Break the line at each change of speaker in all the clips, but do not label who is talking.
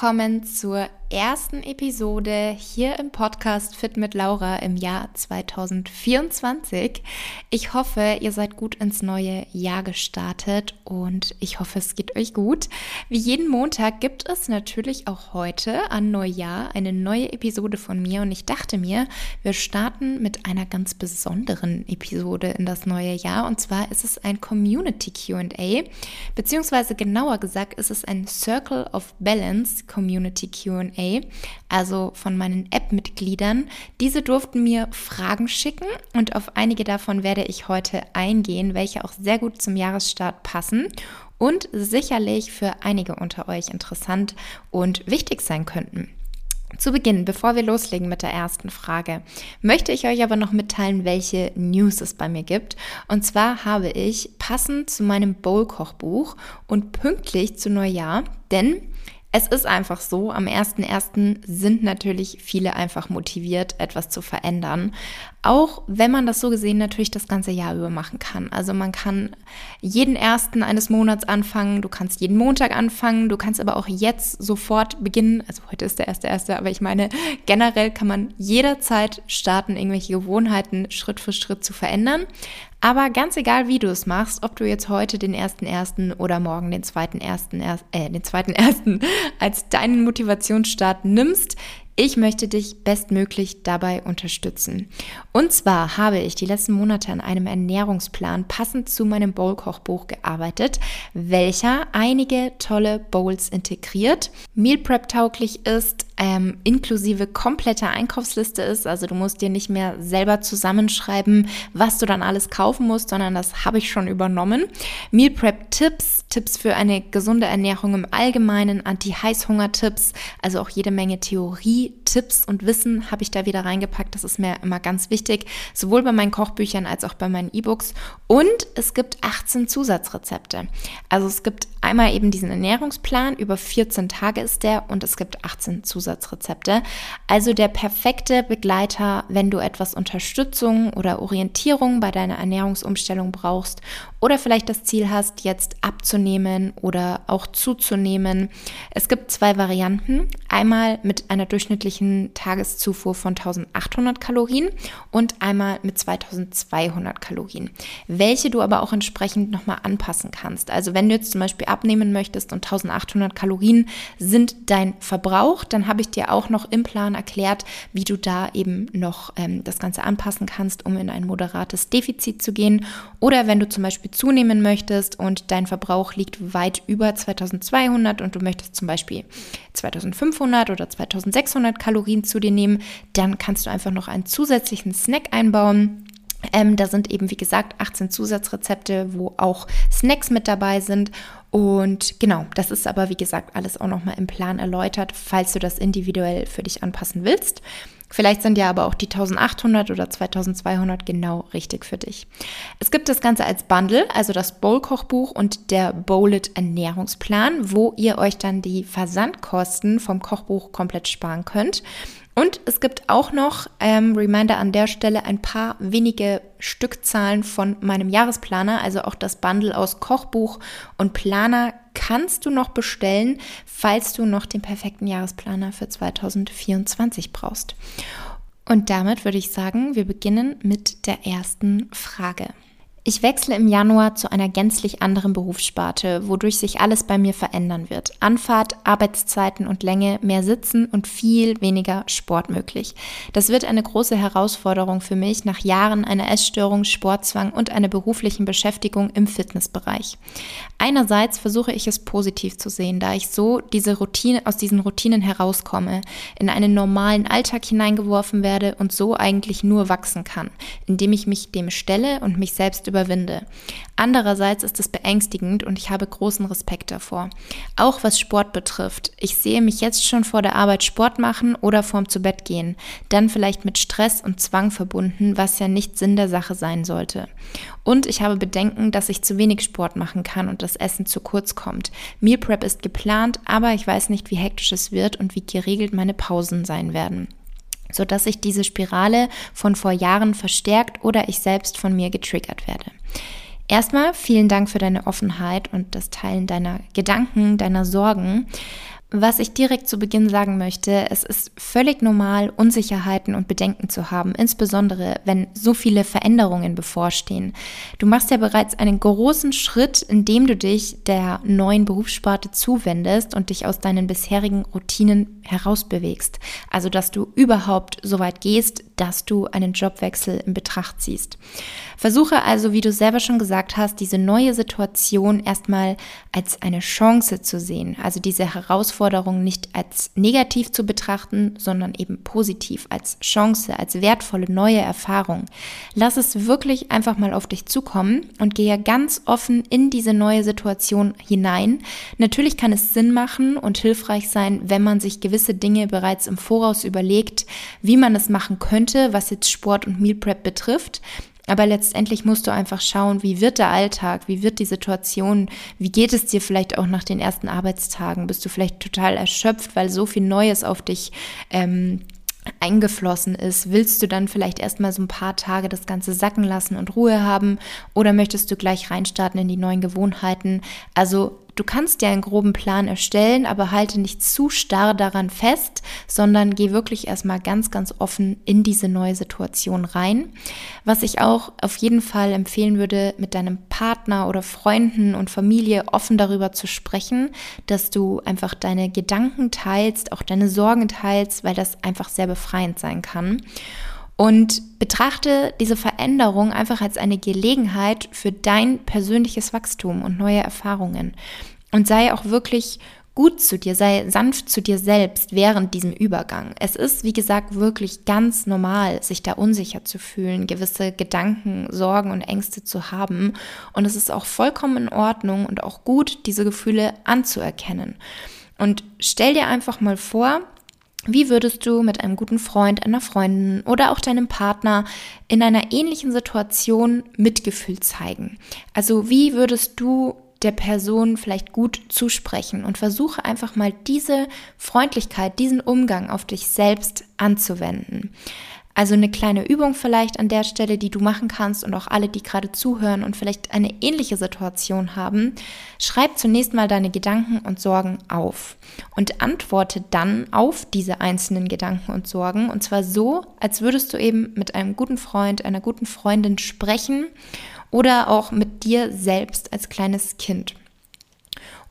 Willkommen zur ersten Episode hier im Podcast Fit mit Laura im Jahr 2024. Ich hoffe, ihr seid gut ins neue Jahr gestartet und ich hoffe, es geht euch gut. Wie jeden Montag gibt es natürlich auch heute an Neujahr eine neue Episode von mir und ich dachte mir, wir starten mit einer ganz besonderen Episode in das neue Jahr und zwar ist es ein Community QA, beziehungsweise genauer gesagt ist es ein Circle of Balance Community QA also von meinen App-Mitgliedern. Diese durften mir Fragen schicken und auf einige davon werde ich heute eingehen, welche auch sehr gut zum Jahresstart passen und sicherlich für einige unter euch interessant und wichtig sein könnten. Zu Beginn, bevor wir loslegen mit der ersten Frage, möchte ich euch aber noch mitteilen, welche News es bei mir gibt. Und zwar habe ich passend zu meinem Bowl-Kochbuch und pünktlich zu Neujahr, denn es ist einfach so, am 1.1. sind natürlich viele einfach motiviert, etwas zu verändern. Auch wenn man das so gesehen natürlich das ganze Jahr über machen kann. Also man kann jeden ersten eines Monats anfangen, du kannst jeden Montag anfangen, du kannst aber auch jetzt sofort beginnen. Also heute ist der erste erste, aber ich meine, generell kann man jederzeit starten, irgendwelche Gewohnheiten Schritt für Schritt zu verändern. Aber ganz egal, wie du es machst, ob du jetzt heute den ersten ersten oder morgen den zweiten ersten, äh, den zweiten ersten als deinen Motivationsstart nimmst, ich möchte dich bestmöglich dabei unterstützen. Und zwar habe ich die letzten Monate an einem Ernährungsplan passend zu meinem Bowl-Kochbuch gearbeitet, welcher einige tolle Bowls integriert, Meal Prep tauglich ist, ähm, inklusive kompletter Einkaufsliste ist. Also du musst dir nicht mehr selber zusammenschreiben, was du dann alles kaufen musst, sondern das habe ich schon übernommen. Meal Prep Tipps, Tipps für eine gesunde Ernährung im Allgemeinen, Anti-Heißhunger-Tipps, also auch jede Menge Theorie, Tipps und Wissen habe ich da wieder reingepackt. Das ist mir immer ganz wichtig, sowohl bei meinen Kochbüchern als auch bei meinen E-Books. Und es gibt 18 Zusatzrezepte. Also es gibt einmal eben diesen Ernährungsplan, über 14 Tage ist der und es gibt 18 Zusatzrezepte. Zusatzrezepte. Also der perfekte Begleiter, wenn du etwas Unterstützung oder Orientierung bei deiner Ernährungsumstellung brauchst oder vielleicht das Ziel hast, jetzt abzunehmen oder auch zuzunehmen. Es gibt zwei Varianten. Einmal mit einer durchschnittlichen Tageszufuhr von 1800 Kalorien und einmal mit 2200 Kalorien, welche du aber auch entsprechend nochmal anpassen kannst. Also wenn du jetzt zum Beispiel abnehmen möchtest und 1800 Kalorien sind dein Verbrauch, dann habe ich dir auch noch im Plan erklärt, wie du da eben noch ähm, das Ganze anpassen kannst, um in ein moderates Defizit zu gehen. Oder wenn du zum Beispiel Beispiel zunehmen möchtest und dein Verbrauch liegt weit über 2200 und du möchtest zum Beispiel 2500 oder 2600 Kalorien zu dir nehmen, dann kannst du einfach noch einen zusätzlichen Snack einbauen. Ähm, da sind eben, wie gesagt, 18 Zusatzrezepte, wo auch Snacks mit dabei sind. Und genau, das ist aber, wie gesagt, alles auch nochmal im Plan erläutert, falls du das individuell für dich anpassen willst. Vielleicht sind ja aber auch die 1800 oder 2200 genau richtig für dich. Es gibt das Ganze als Bundle, also das Bowl-Kochbuch und der Bowlet Ernährungsplan, wo ihr euch dann die Versandkosten vom Kochbuch komplett sparen könnt. Und es gibt auch noch, ähm, Reminder an der Stelle, ein paar wenige Stückzahlen von meinem Jahresplaner, also auch das Bundle aus Kochbuch und Planer kannst du noch bestellen, falls du noch den perfekten Jahresplaner für 2024 brauchst. Und damit würde ich sagen, wir beginnen mit der ersten Frage. Ich wechsle im Januar zu einer gänzlich anderen Berufssparte, wodurch sich alles bei mir verändern wird. Anfahrt, Arbeitszeiten und Länge, mehr Sitzen und viel weniger Sport möglich. Das wird eine große Herausforderung für mich nach Jahren einer Essstörung, Sportzwang und einer beruflichen Beschäftigung im Fitnessbereich. Einerseits versuche ich es positiv zu sehen, da ich so diese Routine, aus diesen Routinen herauskomme, in einen normalen Alltag hineingeworfen werde und so eigentlich nur wachsen kann, indem ich mich dem stelle und mich selbst über überwinde. Andererseits ist es beängstigend und ich habe großen Respekt davor. Auch was Sport betrifft. Ich sehe mich jetzt schon vor der Arbeit Sport machen oder vorm zu Bett gehen. Dann vielleicht mit Stress und Zwang verbunden, was ja nicht Sinn der Sache sein sollte. Und ich habe Bedenken, dass ich zu wenig Sport machen kann und das Essen zu kurz kommt. Meal Prep ist geplant, aber ich weiß nicht, wie hektisch es wird und wie geregelt meine Pausen sein werden sodass sich diese Spirale von vor Jahren verstärkt oder ich selbst von mir getriggert werde. Erstmal vielen Dank für deine Offenheit und das Teilen deiner Gedanken, deiner Sorgen. Was ich direkt zu Beginn sagen möchte, es ist völlig normal, Unsicherheiten und Bedenken zu haben, insbesondere wenn so viele Veränderungen bevorstehen. Du machst ja bereits einen großen Schritt, indem du dich der neuen Berufssparte zuwendest und dich aus deinen bisherigen Routinen herausbewegst. Also, dass du überhaupt so weit gehst, dass du einen Jobwechsel in Betracht ziehst. Versuche also, wie du selber schon gesagt hast, diese neue Situation erstmal als eine Chance zu sehen. Also diese Herausforderung nicht als negativ zu betrachten, sondern eben positiv, als Chance, als wertvolle neue Erfahrung. Lass es wirklich einfach mal auf dich zukommen und gehe ganz offen in diese neue Situation hinein. Natürlich kann es Sinn machen und hilfreich sein, wenn man sich gewisse Dinge bereits im Voraus überlegt, wie man es machen könnte, was jetzt Sport und Meal Prep betrifft. Aber letztendlich musst du einfach schauen, wie wird der Alltag, wie wird die Situation, wie geht es dir vielleicht auch nach den ersten Arbeitstagen? Bist du vielleicht total erschöpft, weil so viel Neues auf dich ähm, eingeflossen ist, willst du dann vielleicht erstmal so ein paar Tage das Ganze sacken lassen und Ruhe haben oder möchtest du gleich reinstarten in die neuen Gewohnheiten? Also Du kannst dir einen groben Plan erstellen, aber halte nicht zu starr daran fest, sondern geh wirklich erstmal ganz, ganz offen in diese neue Situation rein. Was ich auch auf jeden Fall empfehlen würde, mit deinem Partner oder Freunden und Familie offen darüber zu sprechen, dass du einfach deine Gedanken teilst, auch deine Sorgen teilst, weil das einfach sehr befreiend sein kann. Und betrachte diese Veränderung einfach als eine Gelegenheit für dein persönliches Wachstum und neue Erfahrungen. Und sei auch wirklich gut zu dir, sei sanft zu dir selbst während diesem Übergang. Es ist, wie gesagt, wirklich ganz normal, sich da unsicher zu fühlen, gewisse Gedanken, Sorgen und Ängste zu haben. Und es ist auch vollkommen in Ordnung und auch gut, diese Gefühle anzuerkennen. Und stell dir einfach mal vor, wie würdest du mit einem guten Freund, einer Freundin oder auch deinem Partner in einer ähnlichen Situation Mitgefühl zeigen? Also wie würdest du der Person vielleicht gut zusprechen und versuche einfach mal diese Freundlichkeit, diesen Umgang auf dich selbst anzuwenden. Also eine kleine Übung vielleicht an der Stelle, die du machen kannst und auch alle, die gerade zuhören und vielleicht eine ähnliche Situation haben. Schreib zunächst mal deine Gedanken und Sorgen auf und antworte dann auf diese einzelnen Gedanken und Sorgen und zwar so, als würdest du eben mit einem guten Freund, einer guten Freundin sprechen oder auch mit dir selbst als kleines Kind.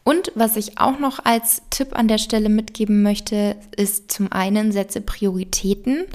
Und was ich auch noch als Tipp an der Stelle mitgeben möchte, ist zum einen setze Prioritäten.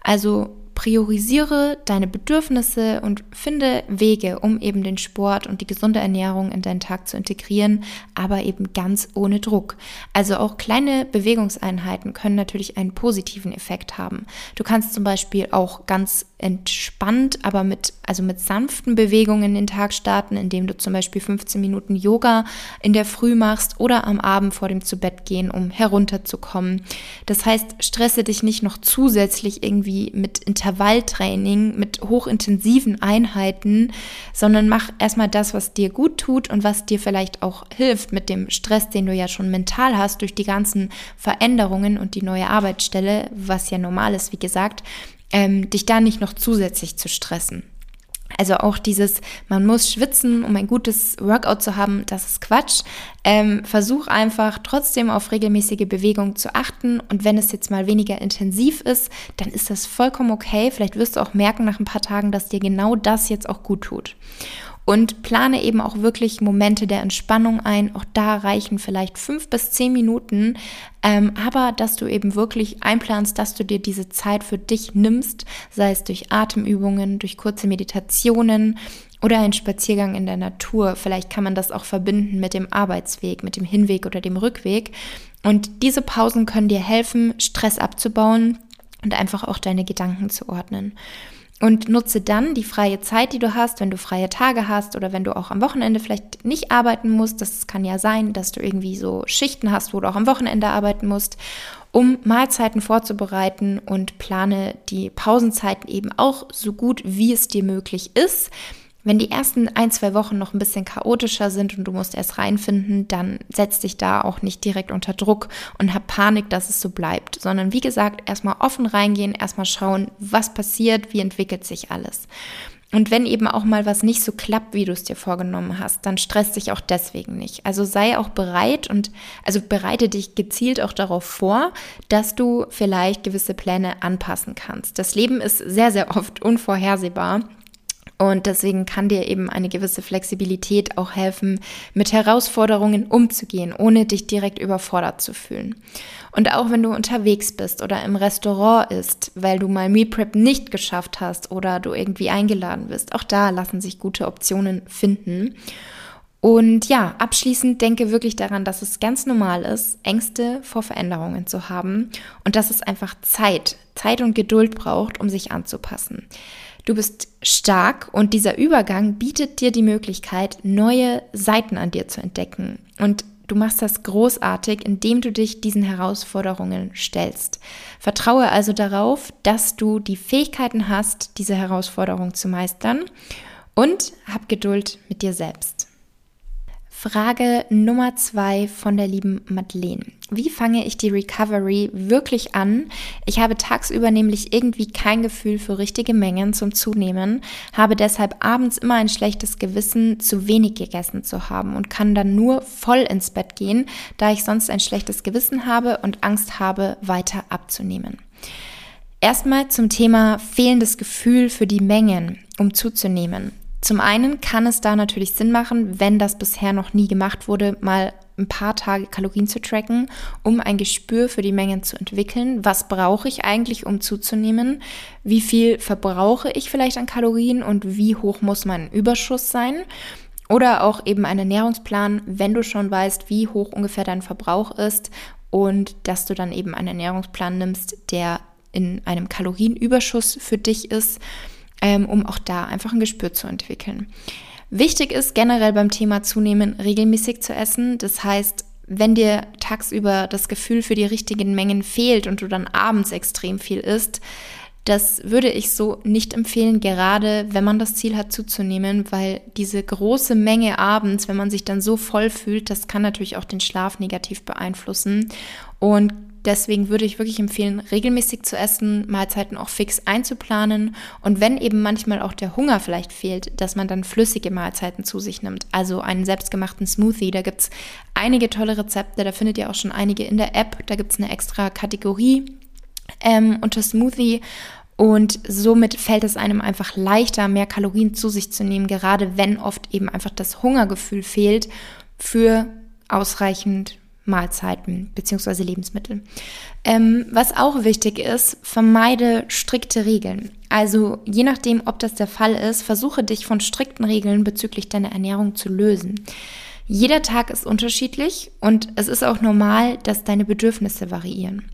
Also priorisiere deine Bedürfnisse und finde Wege, um eben den Sport und die gesunde Ernährung in deinen Tag zu integrieren, aber eben ganz ohne Druck. Also auch kleine Bewegungseinheiten können natürlich einen positiven Effekt haben. Du kannst zum Beispiel auch ganz entspannt, aber mit, also mit sanften Bewegungen den Tag starten, indem du zum Beispiel 15 Minuten Yoga in der Früh machst oder am Abend vor dem Zubettgehen, um herunterzukommen. Das heißt, stresse dich nicht noch zusätzlich irgendwie mit Intervalltraining, mit hochintensiven Einheiten, sondern mach erstmal das, was dir gut tut und was dir vielleicht auch hilft mit dem Stress, den du ja schon mental hast durch die ganzen Veränderungen und die neue Arbeitsstelle, was ja normal ist, wie gesagt ähm, dich da nicht noch zusätzlich zu stressen. Also auch dieses, man muss schwitzen, um ein gutes Workout zu haben, das ist Quatsch. Ähm, versuch einfach trotzdem auf regelmäßige Bewegung zu achten und wenn es jetzt mal weniger intensiv ist, dann ist das vollkommen okay. Vielleicht wirst du auch merken nach ein paar Tagen, dass dir genau das jetzt auch gut tut und plane eben auch wirklich Momente der Entspannung ein. Auch da reichen vielleicht fünf bis zehn Minuten, ähm, aber dass du eben wirklich einplanst, dass du dir diese Zeit für dich nimmst, sei es durch Atemübungen, durch kurze Meditationen oder ein Spaziergang in der Natur. Vielleicht kann man das auch verbinden mit dem Arbeitsweg, mit dem Hinweg oder dem Rückweg. Und diese Pausen können dir helfen, Stress abzubauen und einfach auch deine Gedanken zu ordnen und nutze dann die freie Zeit, die du hast, wenn du freie Tage hast oder wenn du auch am Wochenende vielleicht nicht arbeiten musst. Das kann ja sein, dass du irgendwie so Schichten hast, wo du auch am Wochenende arbeiten musst, um Mahlzeiten vorzubereiten und plane die Pausenzeiten eben auch so gut, wie es dir möglich ist. Wenn die ersten ein, zwei Wochen noch ein bisschen chaotischer sind und du musst erst reinfinden, dann setz dich da auch nicht direkt unter Druck und hab Panik, dass es so bleibt, sondern wie gesagt, erstmal offen reingehen, erstmal schauen, was passiert, wie entwickelt sich alles. Und wenn eben auch mal was nicht so klappt, wie du es dir vorgenommen hast, dann stresst dich auch deswegen nicht. Also sei auch bereit und also bereite dich gezielt auch darauf vor, dass du vielleicht gewisse Pläne anpassen kannst. Das Leben ist sehr, sehr oft unvorhersehbar und deswegen kann dir eben eine gewisse Flexibilität auch helfen, mit Herausforderungen umzugehen, ohne dich direkt überfordert zu fühlen. Und auch wenn du unterwegs bist oder im Restaurant isst, weil du mal Meal Prep nicht geschafft hast oder du irgendwie eingeladen bist, auch da lassen sich gute Optionen finden. Und ja, abschließend denke wirklich daran, dass es ganz normal ist, Ängste vor Veränderungen zu haben und dass es einfach Zeit, Zeit und Geduld braucht, um sich anzupassen. Du bist stark und dieser Übergang bietet dir die Möglichkeit, neue Seiten an dir zu entdecken. Und du machst das großartig, indem du dich diesen Herausforderungen stellst. Vertraue also darauf, dass du die Fähigkeiten hast, diese Herausforderung zu meistern und hab Geduld mit dir selbst. Frage Nummer zwei von der lieben Madeleine. Wie fange ich die Recovery wirklich an? Ich habe tagsüber nämlich irgendwie kein Gefühl für richtige Mengen zum Zunehmen, habe deshalb abends immer ein schlechtes Gewissen, zu wenig gegessen zu haben und kann dann nur voll ins Bett gehen, da ich sonst ein schlechtes Gewissen habe und Angst habe, weiter abzunehmen. Erstmal zum Thema fehlendes Gefühl für die Mengen, um zuzunehmen. Zum einen kann es da natürlich Sinn machen, wenn das bisher noch nie gemacht wurde, mal ein paar Tage Kalorien zu tracken, um ein Gespür für die Mengen zu entwickeln. Was brauche ich eigentlich, um zuzunehmen? Wie viel verbrauche ich vielleicht an Kalorien und wie hoch muss mein Überschuss sein? Oder auch eben ein Ernährungsplan, wenn du schon weißt, wie hoch ungefähr dein Verbrauch ist und dass du dann eben einen Ernährungsplan nimmst, der in einem Kalorienüberschuss für dich ist ähm, um auch da einfach ein Gespür zu entwickeln. Wichtig ist generell beim Thema Zunehmen regelmäßig zu essen. Das heißt, wenn dir tagsüber das Gefühl für die richtigen Mengen fehlt und du dann abends extrem viel isst, das würde ich so nicht empfehlen, gerade wenn man das Ziel hat zuzunehmen, weil diese große Menge abends, wenn man sich dann so voll fühlt, das kann natürlich auch den Schlaf negativ beeinflussen. Und Deswegen würde ich wirklich empfehlen, regelmäßig zu essen, Mahlzeiten auch fix einzuplanen und wenn eben manchmal auch der Hunger vielleicht fehlt, dass man dann flüssige Mahlzeiten zu sich nimmt. Also einen selbstgemachten Smoothie. Da gibt es einige tolle Rezepte, da findet ihr auch schon einige in der App. Da gibt es eine extra Kategorie ähm, unter Smoothie. Und somit fällt es einem einfach leichter, mehr Kalorien zu sich zu nehmen, gerade wenn oft eben einfach das Hungergefühl fehlt für ausreichend Mahlzeiten bzw. Lebensmittel. Ähm, was auch wichtig ist, vermeide strikte Regeln. Also je nachdem, ob das der Fall ist, versuche dich von strikten Regeln bezüglich deiner Ernährung zu lösen. Jeder Tag ist unterschiedlich und es ist auch normal, dass deine Bedürfnisse variieren.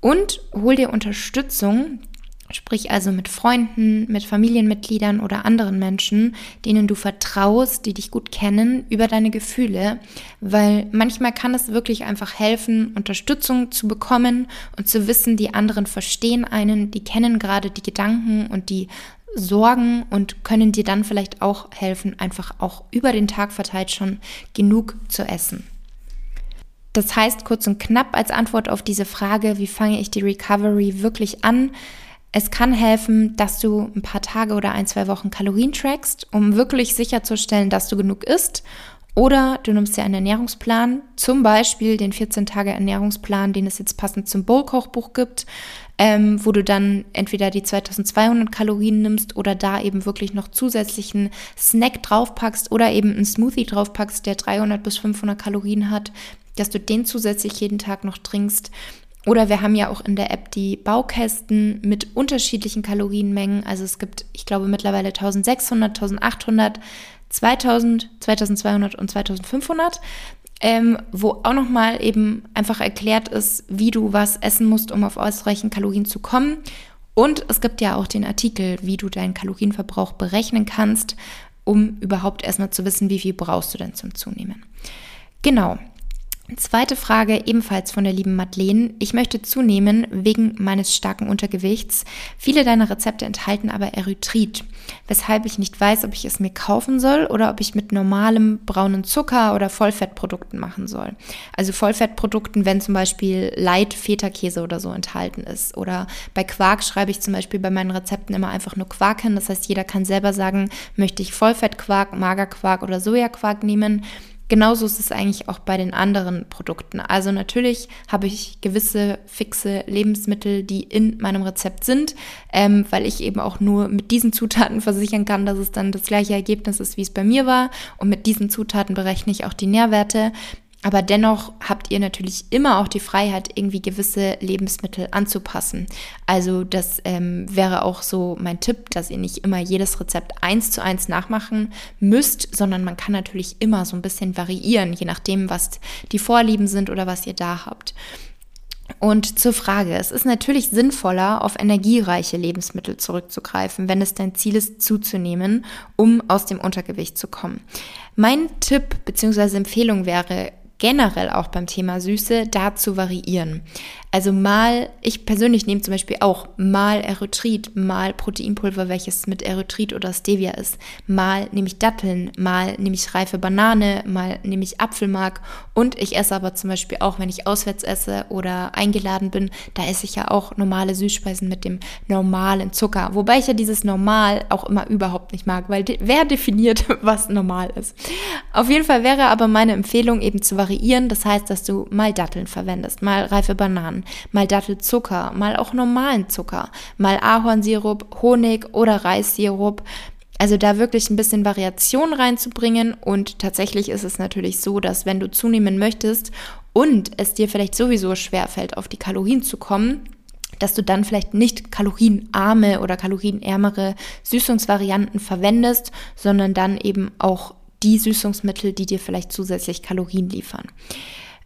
Und hol dir Unterstützung, Sprich also mit Freunden, mit Familienmitgliedern oder anderen Menschen, denen du vertraust, die dich gut kennen, über deine Gefühle, weil manchmal kann es wirklich einfach helfen, Unterstützung zu bekommen und zu wissen, die anderen verstehen einen, die kennen gerade die Gedanken und die Sorgen und können dir dann vielleicht auch helfen, einfach auch über den Tag verteilt schon genug zu essen. Das heißt kurz und knapp als Antwort auf diese Frage, wie fange ich die Recovery wirklich an? Es kann helfen, dass du ein paar Tage oder ein, zwei Wochen Kalorien trackst, um wirklich sicherzustellen, dass du genug isst. Oder du nimmst dir einen Ernährungsplan, zum Beispiel den 14-Tage-Ernährungsplan, den es jetzt passend zum Bowl-Kochbuch gibt, ähm, wo du dann entweder die 2200 Kalorien nimmst oder da eben wirklich noch zusätzlichen Snack draufpackst oder eben einen Smoothie draufpackst, der 300 bis 500 Kalorien hat, dass du den zusätzlich jeden Tag noch trinkst. Oder wir haben ja auch in der App die Baukästen mit unterschiedlichen Kalorienmengen. Also es gibt, ich glaube, mittlerweile 1600, 1800, 2000, 2200 und 2500. Ähm, wo auch nochmal eben einfach erklärt ist, wie du was essen musst, um auf ausreichend Kalorien zu kommen. Und es gibt ja auch den Artikel, wie du deinen Kalorienverbrauch berechnen kannst, um überhaupt erstmal zu wissen, wie viel brauchst du denn zum Zunehmen. Genau. Zweite Frage, ebenfalls von der lieben Madeleine. Ich möchte zunehmen wegen meines starken Untergewichts. Viele deiner Rezepte enthalten aber Erythrit, weshalb ich nicht weiß, ob ich es mir kaufen soll oder ob ich mit normalem braunen Zucker oder Vollfettprodukten machen soll. Also Vollfettprodukten, wenn zum Beispiel Light Feta-Käse oder so enthalten ist. Oder bei Quark schreibe ich zum Beispiel bei meinen Rezepten immer einfach nur Quark hin. Das heißt, jeder kann selber sagen, möchte ich Vollfettquark, Magerquark oder Sojaquark nehmen. Genauso ist es eigentlich auch bei den anderen Produkten. Also natürlich habe ich gewisse fixe Lebensmittel, die in meinem Rezept sind, ähm, weil ich eben auch nur mit diesen Zutaten versichern kann, dass es dann das gleiche Ergebnis ist, wie es bei mir war. Und mit diesen Zutaten berechne ich auch die Nährwerte. Aber dennoch habt ihr natürlich immer auch die Freiheit, irgendwie gewisse Lebensmittel anzupassen. Also das ähm, wäre auch so mein Tipp, dass ihr nicht immer jedes Rezept eins zu eins nachmachen müsst, sondern man kann natürlich immer so ein bisschen variieren, je nachdem, was die Vorlieben sind oder was ihr da habt. Und zur Frage, es ist natürlich sinnvoller, auf energiereiche Lebensmittel zurückzugreifen, wenn es dein Ziel ist, zuzunehmen, um aus dem Untergewicht zu kommen. Mein Tipp bzw. Empfehlung wäre, generell auch beim Thema Süße da zu variieren. Also mal, ich persönlich nehme zum Beispiel auch mal Erythrit, mal Proteinpulver, welches mit Erythrit oder Stevia ist. Mal nehme ich Datteln, mal nehme ich reife Banane, mal nehme ich Apfelmark. Und ich esse aber zum Beispiel auch, wenn ich auswärts esse oder eingeladen bin, da esse ich ja auch normale Süßspeisen mit dem normalen Zucker. Wobei ich ja dieses Normal auch immer überhaupt nicht mag, weil wer definiert, was normal ist. Auf jeden Fall wäre aber meine Empfehlung eben zu variieren. Das heißt, dass du mal Datteln verwendest, mal reife Bananen mal Dattelzucker, mal auch normalen Zucker, mal Ahornsirup, Honig oder Reissirup. Also da wirklich ein bisschen Variation reinzubringen und tatsächlich ist es natürlich so, dass wenn du zunehmen möchtest und es dir vielleicht sowieso schwerfällt, auf die Kalorien zu kommen, dass du dann vielleicht nicht kalorienarme oder kalorienärmere Süßungsvarianten verwendest, sondern dann eben auch die Süßungsmittel, die dir vielleicht zusätzlich Kalorien liefern.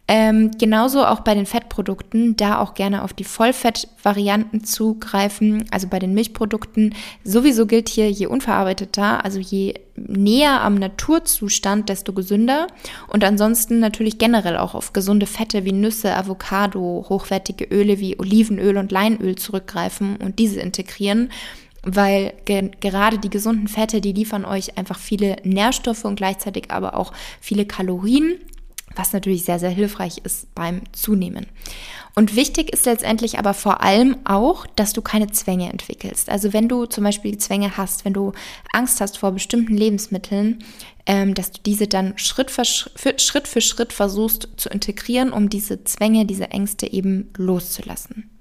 Ähm, genauso auch bei den Fettprodukten, da auch gerne auf die Vollfettvarianten zugreifen, also bei den Milchprodukten. Sowieso gilt hier, je unverarbeiteter, also je näher am Naturzustand, desto gesünder. Und ansonsten natürlich generell auch auf gesunde Fette wie Nüsse, Avocado, hochwertige Öle wie Olivenöl und Leinöl zurückgreifen und diese integrieren weil ge gerade die gesunden Fette, die liefern euch einfach viele Nährstoffe und gleichzeitig aber auch viele Kalorien was natürlich sehr, sehr hilfreich ist beim Zunehmen. Und wichtig ist letztendlich aber vor allem auch, dass du keine Zwänge entwickelst. Also wenn du zum Beispiel Zwänge hast, wenn du Angst hast vor bestimmten Lebensmitteln, ähm, dass du diese dann Schritt für, Schritt für Schritt versuchst zu integrieren, um diese Zwänge, diese Ängste eben loszulassen.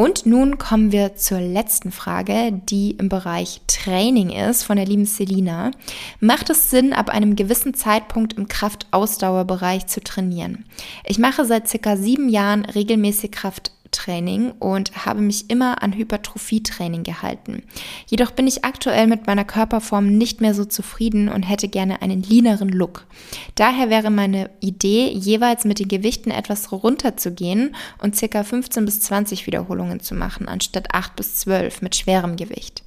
Und nun kommen wir zur letzten Frage, die im Bereich Training ist, von der lieben Selina. Macht es Sinn, ab einem gewissen Zeitpunkt im Kraftausdauerbereich zu trainieren? Ich mache seit circa sieben Jahren regelmäßig Kraft Training und habe mich immer an Hypertrophietraining gehalten. Jedoch bin ich aktuell mit meiner Körperform nicht mehr so zufrieden und hätte gerne einen leaneren Look. Daher wäre meine Idee, jeweils mit den Gewichten etwas runterzugehen und circa 15 bis 20 Wiederholungen zu machen, anstatt 8 bis 12 mit schwerem Gewicht.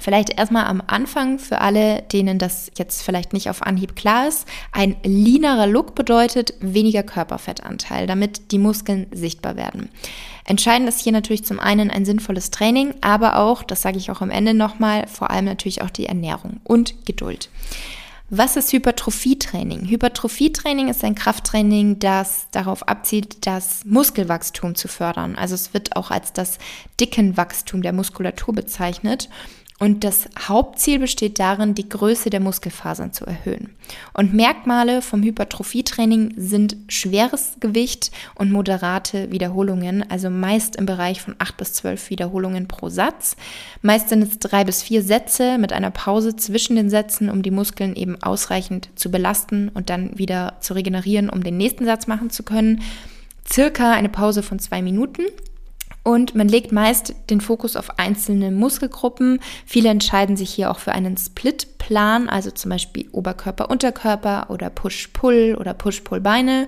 Vielleicht erstmal am Anfang für alle, denen das jetzt vielleicht nicht auf Anhieb klar ist. Ein leanerer Look bedeutet weniger Körperfettanteil, damit die Muskeln sichtbar werden. Entscheidend ist hier natürlich zum einen ein sinnvolles Training, aber auch, das sage ich auch am Ende nochmal, vor allem natürlich auch die Ernährung und Geduld. Was ist Hypertrophietraining? Hypertrophietraining ist ein Krafttraining, das darauf abzielt, das Muskelwachstum zu fördern. Also es wird auch als das Dickenwachstum der Muskulatur bezeichnet. Und das Hauptziel besteht darin, die Größe der Muskelfasern zu erhöhen. Und Merkmale vom Hypertrophietraining sind schweres Gewicht und moderate Wiederholungen, also meist im Bereich von 8 bis 12 Wiederholungen pro Satz. Meist sind es drei bis vier Sätze mit einer Pause zwischen den Sätzen, um die Muskeln eben ausreichend zu belasten und dann wieder zu regenerieren, um den nächsten Satz machen zu können. Circa eine Pause von zwei Minuten. Und man legt meist den Fokus auf einzelne Muskelgruppen. Viele entscheiden sich hier auch für einen Split-Plan, also zum Beispiel Oberkörper, Unterkörper oder Push-Pull oder Push-Pull-Beine.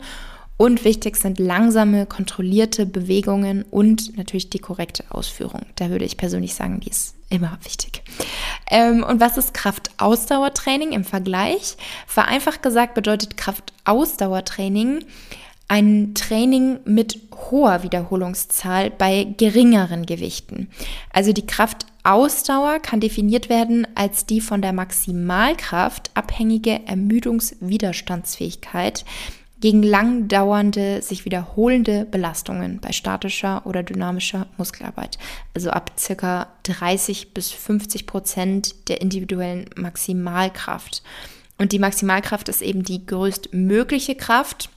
Und wichtig sind langsame, kontrollierte Bewegungen und natürlich die korrekte Ausführung. Da würde ich persönlich sagen, die ist immer wichtig. Ähm, und was ist Kraftausdauertraining im Vergleich? Vereinfacht gesagt bedeutet Kraftausdauertraining ein Training mit hoher Wiederholungszahl bei geringeren Gewichten. Also die Kraftausdauer kann definiert werden als die von der Maximalkraft abhängige Ermüdungswiderstandsfähigkeit gegen lang dauernde, sich wiederholende Belastungen bei statischer oder dynamischer Muskelarbeit. Also ab circa 30 bis 50 Prozent der individuellen Maximalkraft. Und die Maximalkraft ist eben die größtmögliche Kraft,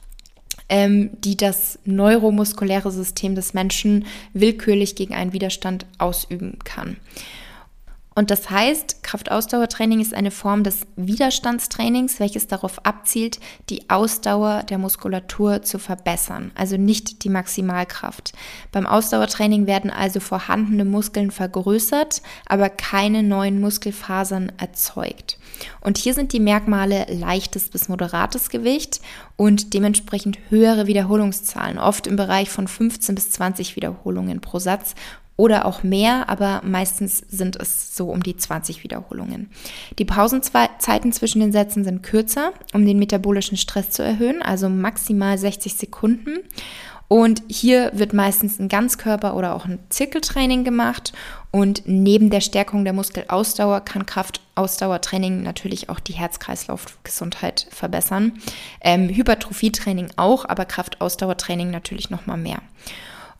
ähm, die das neuromuskuläre System des Menschen willkürlich gegen einen Widerstand ausüben kann. Und das heißt, Kraftausdauertraining ist eine Form des Widerstandstrainings, welches darauf abzielt, die Ausdauer der Muskulatur zu verbessern, also nicht die Maximalkraft. Beim Ausdauertraining werden also vorhandene Muskeln vergrößert, aber keine neuen Muskelfasern erzeugt. Und hier sind die Merkmale leichtes bis moderates Gewicht und dementsprechend höhere Wiederholungszahlen, oft im Bereich von 15 bis 20 Wiederholungen pro Satz oder auch mehr, aber meistens sind es so um die 20 Wiederholungen. Die Pausenzeiten zwischen den Sätzen sind kürzer, um den metabolischen Stress zu erhöhen, also maximal 60 Sekunden. Und hier wird meistens ein Ganzkörper- oder auch ein Zirkeltraining gemacht. Und neben der Stärkung der Muskelausdauer kann Kraftausdauertraining natürlich auch die Herz-Kreislauf-Gesundheit verbessern. Ähm, Hypertrophietraining auch, aber Kraftausdauertraining natürlich noch mal mehr.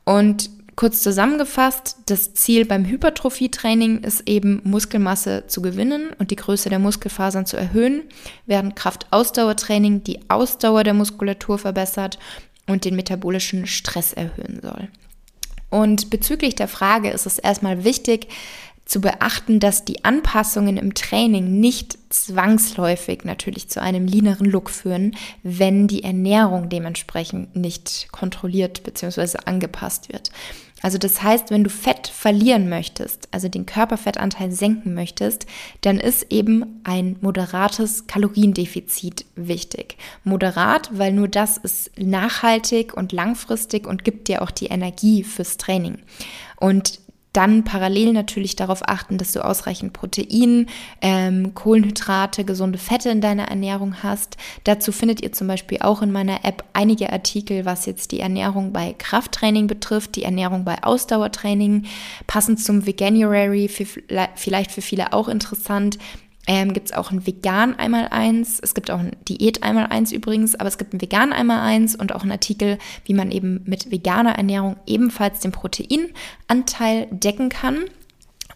Und Kurz zusammengefasst, das Ziel beim Hypertrophietraining ist eben Muskelmasse zu gewinnen und die Größe der Muskelfasern zu erhöhen, während Kraftausdauertraining die Ausdauer der Muskulatur verbessert und den metabolischen Stress erhöhen soll. Und bezüglich der Frage ist es erstmal wichtig, zu beachten, dass die Anpassungen im Training nicht zwangsläufig natürlich zu einem leaneren Look führen, wenn die Ernährung dementsprechend nicht kontrolliert bzw. angepasst wird. Also das heißt, wenn du Fett verlieren möchtest, also den Körperfettanteil senken möchtest, dann ist eben ein moderates Kaloriendefizit wichtig. Moderat, weil nur das ist nachhaltig und langfristig und gibt dir auch die Energie fürs Training. Und dann parallel natürlich darauf achten, dass du ausreichend Protein, ähm, Kohlenhydrate, gesunde Fette in deiner Ernährung hast. Dazu findet ihr zum Beispiel auch in meiner App einige Artikel, was jetzt die Ernährung bei Krafttraining betrifft, die Ernährung bei Ausdauertraining, passend zum Veganuary, für, vielleicht für viele auch interessant ähm, gibt es auch ein vegan einmal eins. Es gibt auch ein Diät einmal eins übrigens, aber es gibt ein vegan einmal eins und auch einen Artikel, wie man eben mit veganer Ernährung ebenfalls den Proteinanteil decken kann.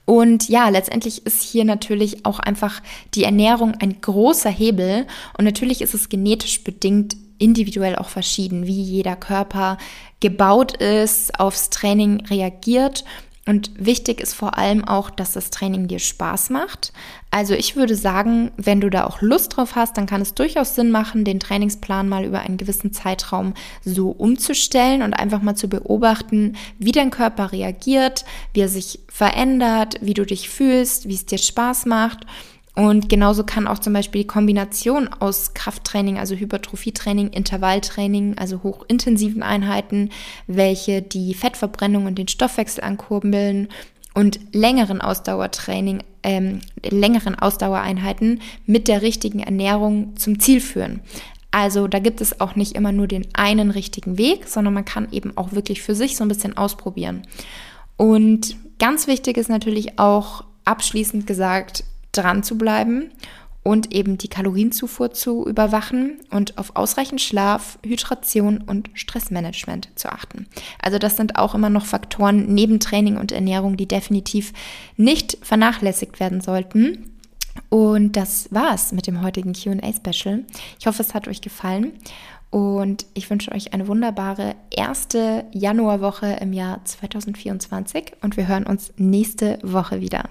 Und ja, letztendlich ist hier natürlich auch einfach die Ernährung ein großer Hebel. Und natürlich ist es genetisch bedingt individuell auch verschieden, wie jeder Körper gebaut ist, aufs Training reagiert. Und wichtig ist vor allem auch, dass das Training dir Spaß macht. Also ich würde sagen, wenn du da auch Lust drauf hast, dann kann es durchaus Sinn machen, den Trainingsplan mal über einen gewissen Zeitraum so umzustellen und einfach mal zu beobachten, wie dein Körper reagiert, wie er sich verändert, wie du dich fühlst, wie es dir Spaß macht. Und genauso kann auch zum Beispiel die Kombination aus Krafttraining, also Hypertrophietraining, Intervalltraining, also hochintensiven Einheiten, welche die Fettverbrennung und den Stoffwechsel ankurbeln und längeren Ausdauertraining, ähm, längeren Ausdauereinheiten mit der richtigen Ernährung zum Ziel führen. Also da gibt es auch nicht immer nur den einen richtigen Weg, sondern man kann eben auch wirklich für sich so ein bisschen ausprobieren. Und ganz wichtig ist natürlich auch abschließend gesagt, dran zu bleiben und eben die Kalorienzufuhr zu überwachen und auf ausreichend Schlaf, Hydration und Stressmanagement zu achten. Also das sind auch immer noch Faktoren neben Training und Ernährung, die definitiv nicht vernachlässigt werden sollten. Und das war's mit dem heutigen QA-Special. Ich hoffe, es hat euch gefallen. Und ich wünsche euch eine wunderbare erste Januarwoche im Jahr 2024 und wir hören uns nächste Woche wieder.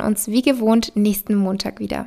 uns wie gewohnt nächsten Montag wieder.